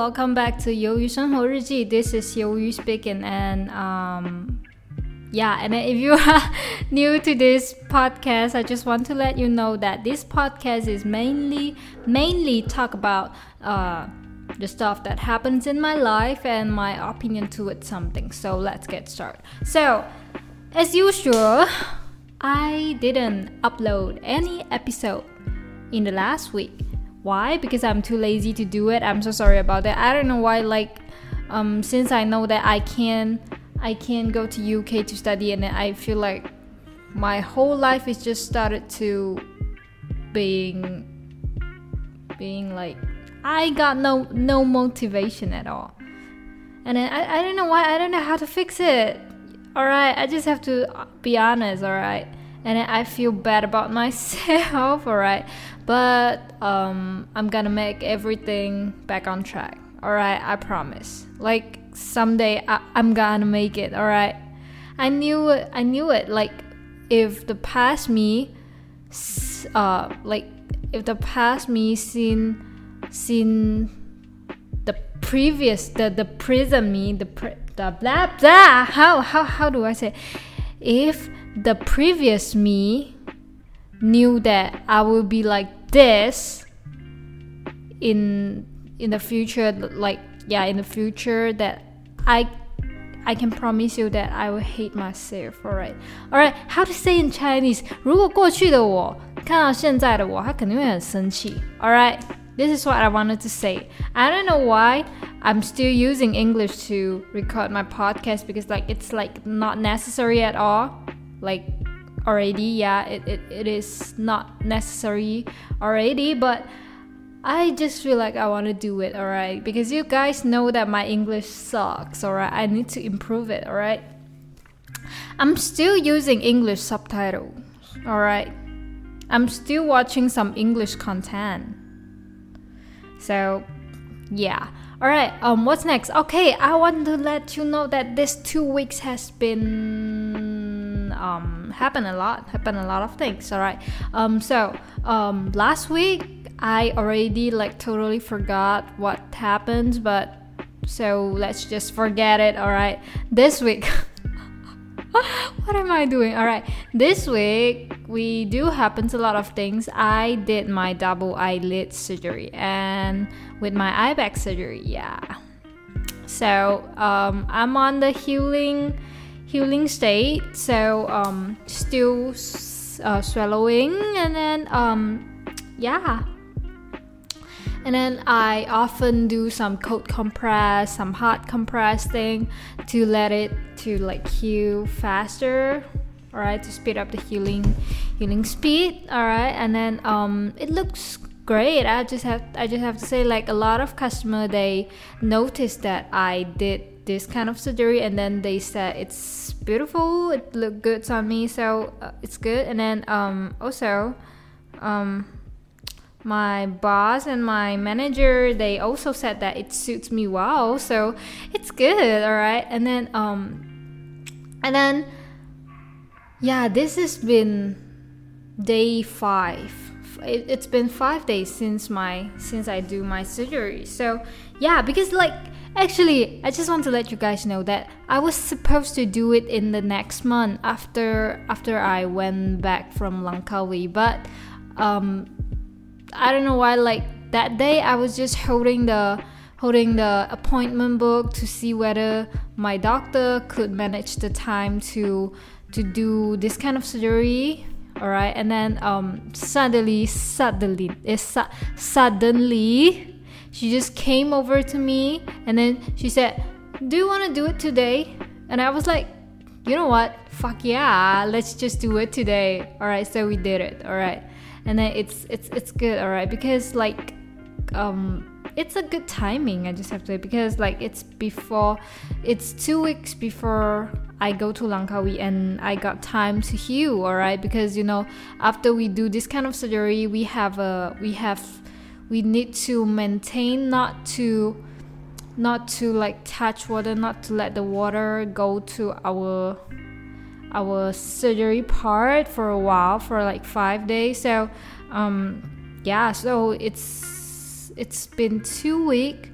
welcome back to 鱿鱼生活日记. This is 鱿鱼 speaking, and um, yeah, and if you are new to this podcast, I just want to let you know that this podcast is mainly mainly talk about uh, the stuff that happens in my life and my opinion towards something. So let's get started. So, as usual, I didn't upload any episode in the last week. why? Because I'm too lazy to do it. I'm so sorry about that. I don't know why. Like, um, since I know that I can, I can go to UK to study, and I feel like my whole life is just started to being, being like, I got no no motivation at all, and I I don't know why. I don't know how to fix it. All right, I just have to be honest. All right and I feel bad about myself, alright. But um, I'm gonna make everything back on track, alright. I promise. Like someday I- I'm gonna make it, alright. I knew it. I knew it. Like if the past me, uh, like if the past me seen seen the previous the the present me the pre- the blah blah how how how do I say if the previous me knew that I will be like this in in the future like yeah in the future that I I can promise you that I will hate myself alright alright how to say in Chinese 如果过去的我看到现在的我他肯定会很生气 alright this is what I wanted to say I don't know why I'm still using English to record my podcast because like it's like not necessary at all like already. Yeah it, it, it is not necessary already but I just feel like I want to do it alright? Because you guys know that my English sucks alright? I need to improve it alright? I'm still using English subtitles alright? I'm still watching some English content. So yeah. All right um what's next? Okay i want to let you know that this two weeks has been um happened a lot happen a lot of things all right um so um last week i already like totally forgot what happened but so let's just forget it all right this week what am I doing? All right, this week we do happens a lot of things. I did my double eyelid surgery and with my eye bag surgery, yeah. So um, I'm on the healing healing state. So um, still uh, swallowing and then um, yeah and then I often do some cold compress, some hot compress thing to let it to like heal faster. Alright, to speed up the healing healing speed. Alright, and then um it looks great. I just have I just have to say like a lot of customer they noticed that I did this kind of surgery and then they said it's beautiful it looked good on me so uh, it's good. And then um also um my boss and my manager they also said that it suits me well so it's good all right and then um and then yeah this has been day five. It, it's been five days since my since i do my surgery. So yeah because like actually i just want to let you guys know that i was supposed to do it in the next month after after i went back from langkawi but um I don't know why like that day I was just holding the holding the appointment book to see whether my doctor could manage the time to to do this kind of surgery all right and then um suddenly suddenly it's su- suddenly she just came over to me and then she said do you want to do it today? And i was like you know what? Fuck yeah let's just do it today. All right so we did it all right and then it's it's it's good all right because like um it's a good timing i just have to because like it's before it's two weeks before i go to langkawi and i got time to heal all right because you know after we do this kind of surgery we have a we have we need to maintain not to not to like touch water not to let the water go to our our surgery part for a while for like five days so um yeah so it's it's been two week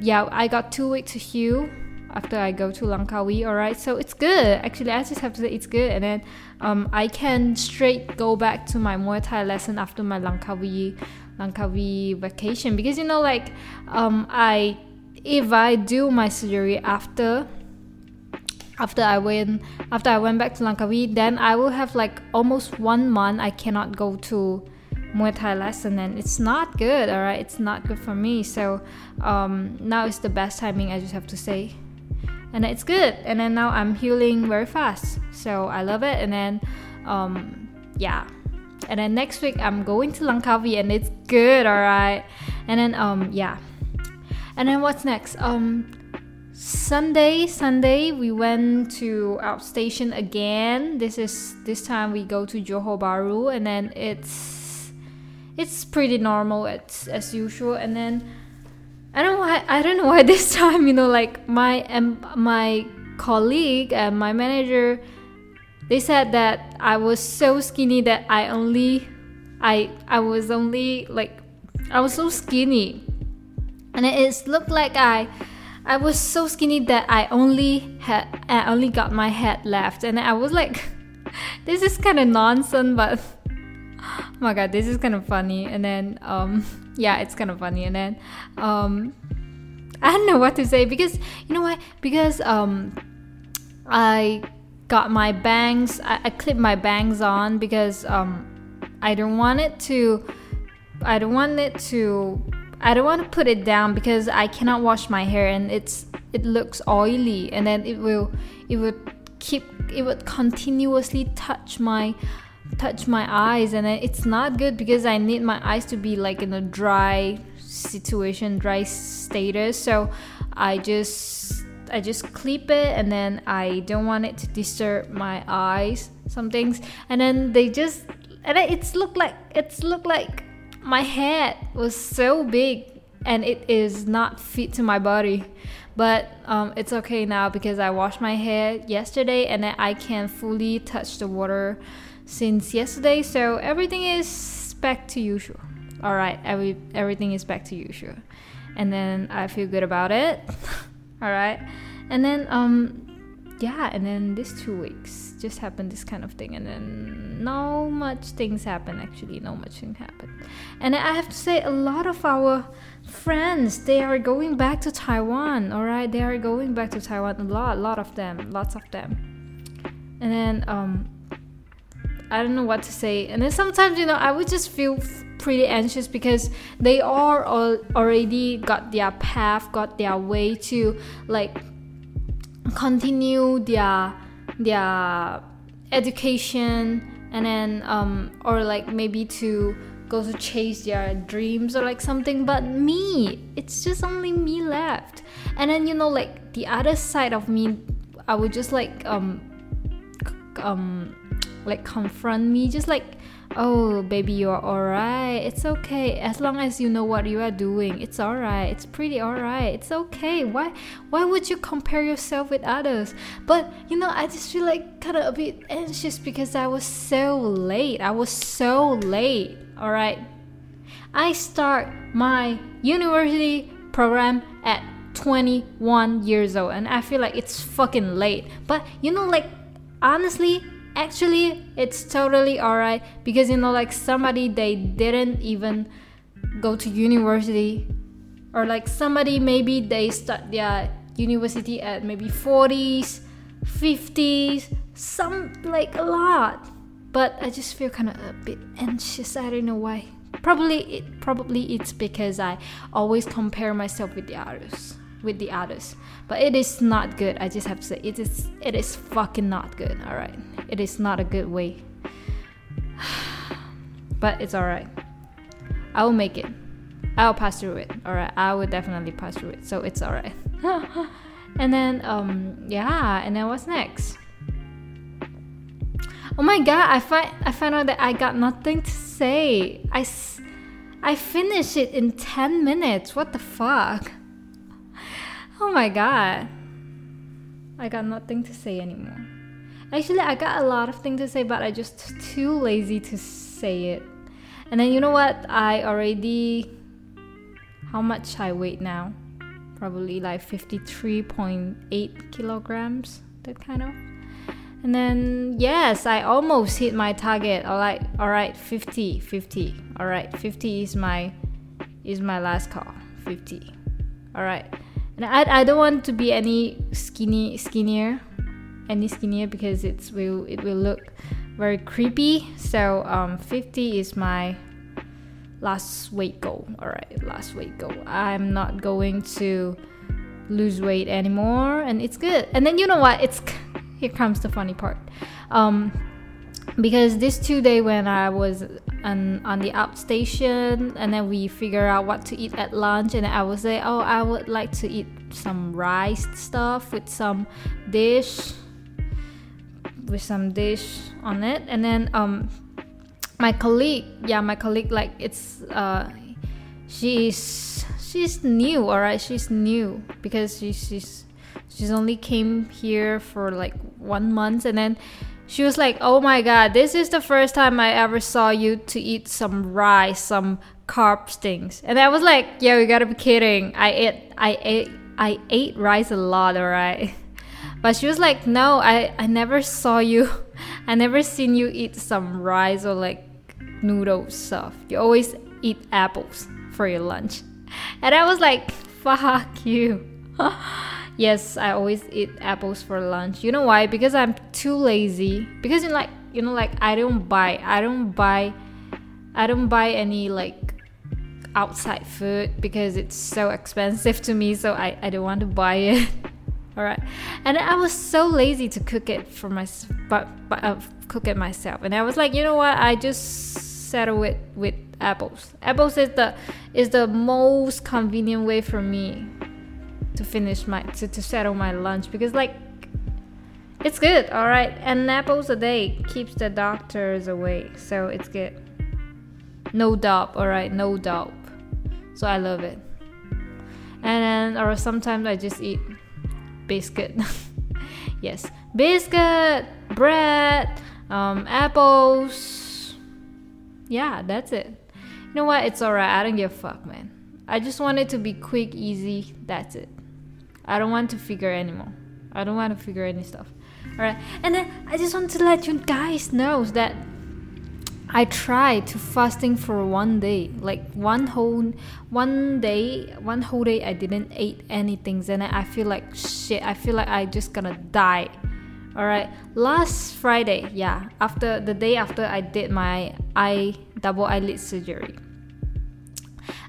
yeah, I got two weeks to heal after I go to Langkawi. All right, so it's good. Actually, I just have to say it's good, and then um, I can straight go back to my Muay Thai lesson after my Langkawi Langkawi vacation because you know, like um, I if I do my surgery after after I went after I went back to Langkawi, then I will have like almost one month I cannot go to Muay Thai lesson and it's not good, alright? It's not good for me. So um, now is the best timing, I just have to say. And it's good. And then now I'm healing very fast. So I love it. And then, um, yeah. And then next week I'm going to Langkawi and it's good, alright? And then, um, yeah. And then what's next? Um, Sunday, Sunday we went to outstation again. This is this time we go to Johor Bahru and then it's it's pretty normal as as usual. And then I don't know why I don't know why this time you know like my um, my colleague and my manager they said that I was so skinny that I only I I was only like I was so skinny and it looked like I I was so skinny that I only had I only got my head left and I was like this is kind of nonsense but oh my god, this is kind of funny. And then, um, yeah, it's kind of funny. And then, um, I don't know what to say because you know what Because um, I got my bangs. I, I clipped my bangs on because um, I don't want it to. I don't want it to. I don't want to put it down because I cannot wash my hair and it's it looks oily and then it will it would keep it would continuously touch my touch my eyes and it's not good because I need my eyes to be like in a dry situation dry status so I just I just clip it and then I don't want it to disturb my eyes some things and then they just and then it's looked like it's looked like my head was so big and it is not fit to my body but um, it's okay now because I washed my hair yesterday and then I can fully touch the water since yesterday, so everything is back to usual. All right, every everything is back to usual, and then I feel good about it. All right, and then um, yeah, and then these two weeks just happened this kind of thing, and then no much things happen. Actually, no much thing happened, and I have to say a lot of our friends they are going back to Taiwan. All right, they are going back to Taiwan. A lot, a lot of them, lots of them, and then um I don't know what to say. And then sometimes, you know, I would just feel pretty anxious because they are all already got their path, got their way to like continue their their education and then um or like maybe to go to chase their dreams or like something. But me it's just only me left. And then you know like the other side of me i would just like um um like confront me just like oh baby you're alright. It's okay. As long as you know what you are doing it's alright. It's pretty alright. It's okay. Why why would you compare yourself with others? But you know i just feel like kind of a bit anxious because i was so late. I was so late alright? I start my university program at 21 years old and i feel like it's fucking late. But you know like honestly actually it's totally alright because you know like somebody they didn't even go to university or like somebody maybe they start their university at maybe 40s 50s some like a lot. But i just feel kind of a bit anxious. I don't know why. Probably it probably it's because i always compare myself with the others with the others. But it is not good i just have to say. It is it is fucking not good all right it is not a good way. But it's all right i will make it. I'll pass through it all right i will definitely pass through it so it's all right and then um yeah and then what's next? Oh my god i find i found out that i got nothing to say. I i finished it in 10 minutes. What the fuck Oh my god. I got nothing to say anymore. Actually, I got a lot of things to say, but I just too lazy to say it. And then you know what? I already how much I weigh now probably like 53.8 kilograms, that kind of. And then yes, I almost hit my target. All right, all right, 50, 50. All right, 50 is my is my last call. 50. All right. And I, I don't want to be any skinny skinnier, any skinnier because it's will it will look very creepy. So um 50 is my last weight goal. All right, last weight goal. I'm not going to lose weight anymore and it's good. And then you know what? It's here comes the funny part. Um, because this two day when I was on, on the station and then we figure out what to eat at lunch and I would say, oh, I would like to eat some rice stuff with some dish with some dish on it. And then um my colleague yeah my colleague like it's uh she's she's new all right she's new because she, she's she's only came here for like one month and then she was like oh my god this is the first time i ever saw you to eat some rice some carbs things and i was like yeah we gotta be kidding. I ate i ate i ate rice a lot all right. But she was like no i i never saw you i never seen you eat some rice or like noodle stuff. You always eat apples for your lunch. And i was like fuck you yes i always eat apples for lunch. You know why? Because i'm too lazy. Because you know, like you know like i don't buy i don't buy i don't buy any like outside food because it's so expensive to me so i, I don't want to buy it. All right and i was so lazy to cook it for my but, but uh, cook it myself. And i was like you know what? I just settle it with apples. Apples is the is the most convenient way for me to finish my to, to settle my lunch because like it's good all right? And apples a day keeps the doctors away so it's good. No doubt all right? No doubt. So i love it. And then or sometimes i just eat biscuit. Yes. Biscuit bread um, apples. Yeah that's it. You know what? It's alright i don't give a fuck man. I just want it to be quick easy. That's it I don't want to figure anymore. I don't want to figure any stuff. Alright, and then I just want to let you guys know that I tried to fasting for one day, like one whole one day, one whole day. I didn't eat anything, and I feel like shit. I feel like I just gonna die. All right, last Friday, yeah, after the day after I did my eye double eyelid surgery,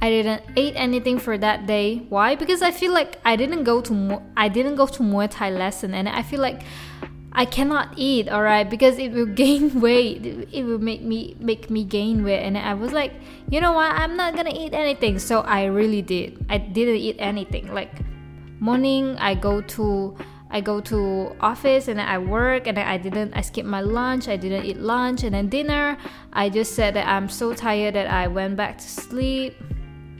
I didn't eat anything for that day. Why? Because I feel like I didn't go to I didn't go to Muay Thai lesson, and I feel like I cannot eat. All right, because it will gain weight. It will make me make me gain weight, and I was like, you know what? I'm not gonna eat anything. So I really did. I didn't eat anything. Like morning, I go to I go to office and I work and I didn't I skipped my lunch I didn't eat lunch and then dinner I just said that I'm so tired that I went back to sleep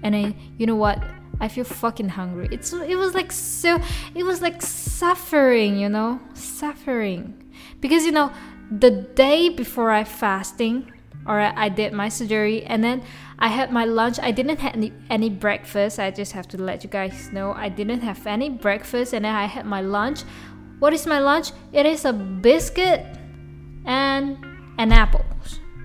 and I you know what I feel fucking hungry. It's it was like so it was like suffering, you know, suffering. Because you know, the day before I fasting or I did my surgery and then I had my lunch. I didn't have any, any breakfast. I just have to let you guys know I didn't have any breakfast and then I had my lunch. What is my lunch? It is a biscuit and an apple.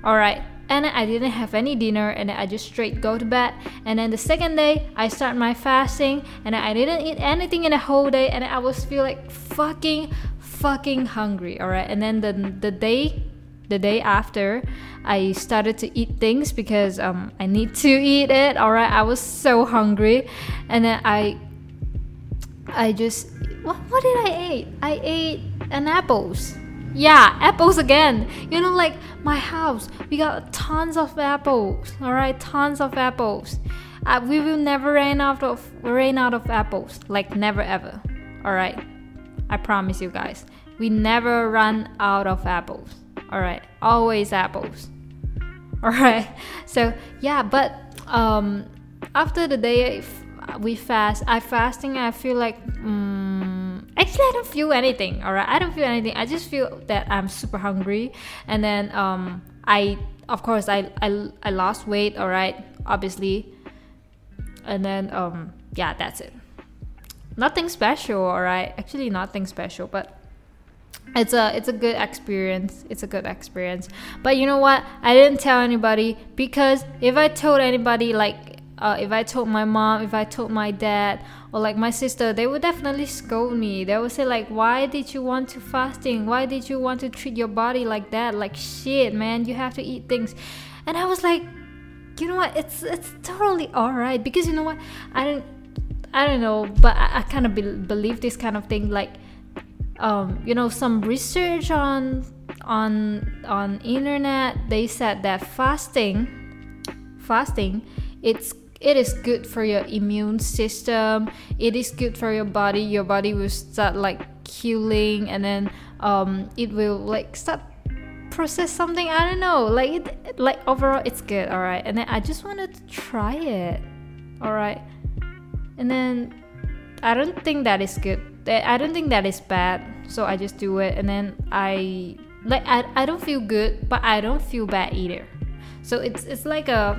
All right and I didn't have any dinner and I just straight go to bed. And then the second day I start my fasting and I didn't eat anything in the whole day and I was feel like fucking fucking hungry all right and then the the day the day after I started to eat things because um, I need to eat it all right I was so hungry and then I I just what, what did I eat? I ate an apples yeah, apples again. You know, like my house, we got tons of apples. All right, tons of apples. Uh, we will never run out of run out of apples. Like never ever. All right, I promise you guys, we never run out of apples. All right, always apples. All right. So yeah, but um, after the day we fast, I fasting. I feel like. Um, actually i don't feel anything all right i don't feel anything. I just feel that i'm super hungry. And then um i of course i i, I lost weight all right obviously. And then um yeah that's it. Nothing special all right actually nothing special but it's a it's a good experience. It's a good experience. But you know what? I didn't tell anybody because if i told anybody like uh, if i told my mom if i told my dad or like my sister they would definitely scold me. They would say like why did you want to fasting? Why did you want to treat your body like that? Like shit man you have to eat things. And i was like you know what? It's it's totally all right because you know what? I don't i don't know but i, I kind of be- believe this kind of thing like um, you know some research on on on internet they said that fasting fasting it's it is good for your immune system. It is good for your body. Your body will start like healing and then um, it will like start process something. I don't know. Like it like overall it's good. All right and then i just wanted to try it. All right and then i don't think that is good. I don't think that is bad. So I just do it. And then I like I, I don't feel good, but I don't feel bad either. So it's it's like a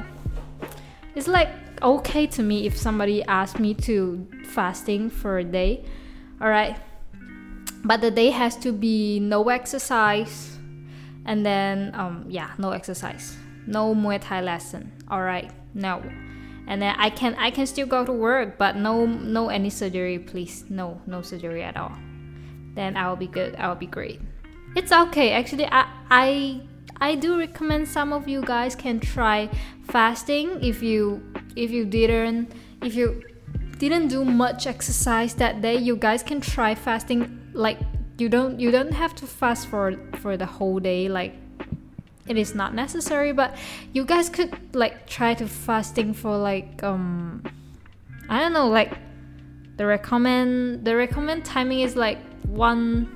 it's like okay to me if somebody asks me to fasting for a day. All right. But the day has to be no exercise and then um yeah, no exercise. No Muay Thai lesson. All right. No and then I can I can still go to work, but no no any surgery, please. No no surgery at all. Then I will be good. I will be great. It's okay. Actually, I I I do recommend some of you guys can try fasting if you if you didn't if you didn't do much exercise that day. You guys can try fasting. Like you don't you don't have to fast for for the whole day. Like it is not necessary but you guys could like try to fasting for like um i don't know like the recommend the recommend timing is like one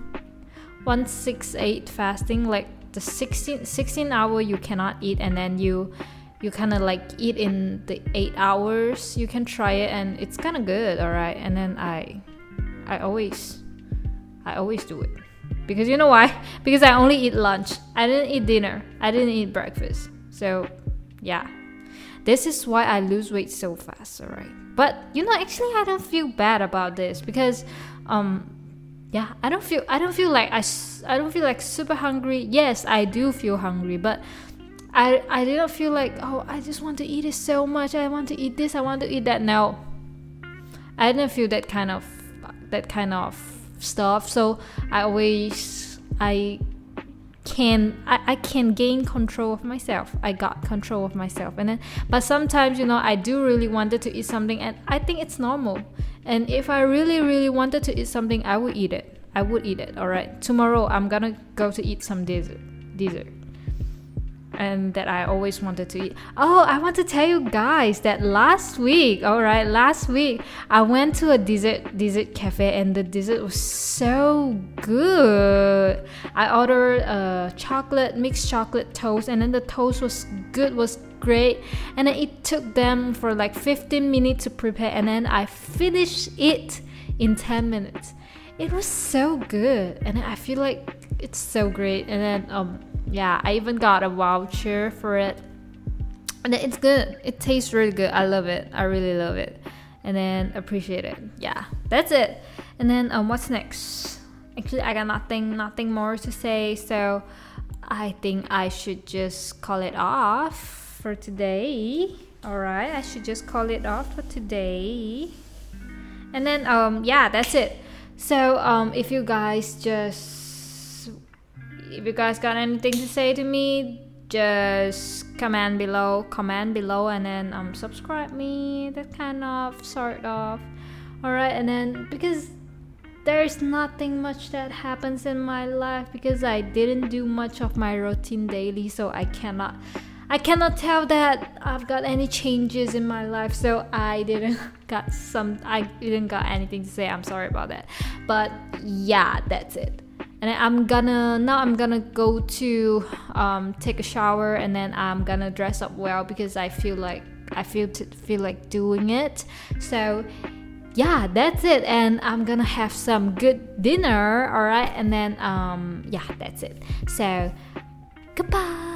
one six eight fasting like the 16 16 hour you cannot eat and then you you kind of like eat in the eight hours you can try it and it's kind of good all right and then i i always i always do it because you know why? Because I only eat lunch. I didn't eat dinner. I didn't eat breakfast. So, yeah. This is why I lose weight so fast, alright? But you know, actually I don't feel bad about this because um yeah, I don't feel I don't feel like I I don't feel like super hungry. Yes, I do feel hungry, but I I didn't feel like oh I just want to eat it so much. I want to eat this. I want to eat that. No, I didn't feel that kind of that kind of stuff. So i always i can I, I can gain control of myself. I got control of myself. And then but sometimes you know i do really wanted to eat something and i think it's normal. And if i really really wanted to eat something i would eat it. I would eat it. All right. Tomorrow i'm gonna go to eat some dessert dessert and that I always wanted to eat. Oh, I want to tell you guys that last week, all right, last week I went to a dessert dessert cafe and the dessert was so good. I ordered a chocolate mixed chocolate toast and then the toast was good, was great. And then it took them for like 15 minutes to prepare and then I finished it in 10 minutes. It was so good and I feel like it's so great and then um yeah, I even got a voucher for it. And it's good. It tastes really good. I love it. I really love it. And then appreciate it. Yeah, that's it. And then um, what's next? Actually, I got nothing, nothing more to say. So I think I should just call it off for today. All right, I should just call it off for today. And then um, yeah, that's it. So um, if you guys just if you guys got anything to say to me, just comment below, comment below, and then um subscribe me. That kind of sort of. Alright, and then because there's nothing much that happens in my life because I didn't do much of my routine daily, so I cannot. I cannot tell that I've got any changes in my life, so I didn't got some. I didn't got anything to say. I'm sorry about that, but yeah, that's it and I'm gonna now I'm gonna go to um, take a shower and then I'm gonna dress up well because I feel like I feel to feel like doing it. So yeah, that's it. And I'm gonna have some good dinner, alright? And then um yeah, that's it. So goodbye.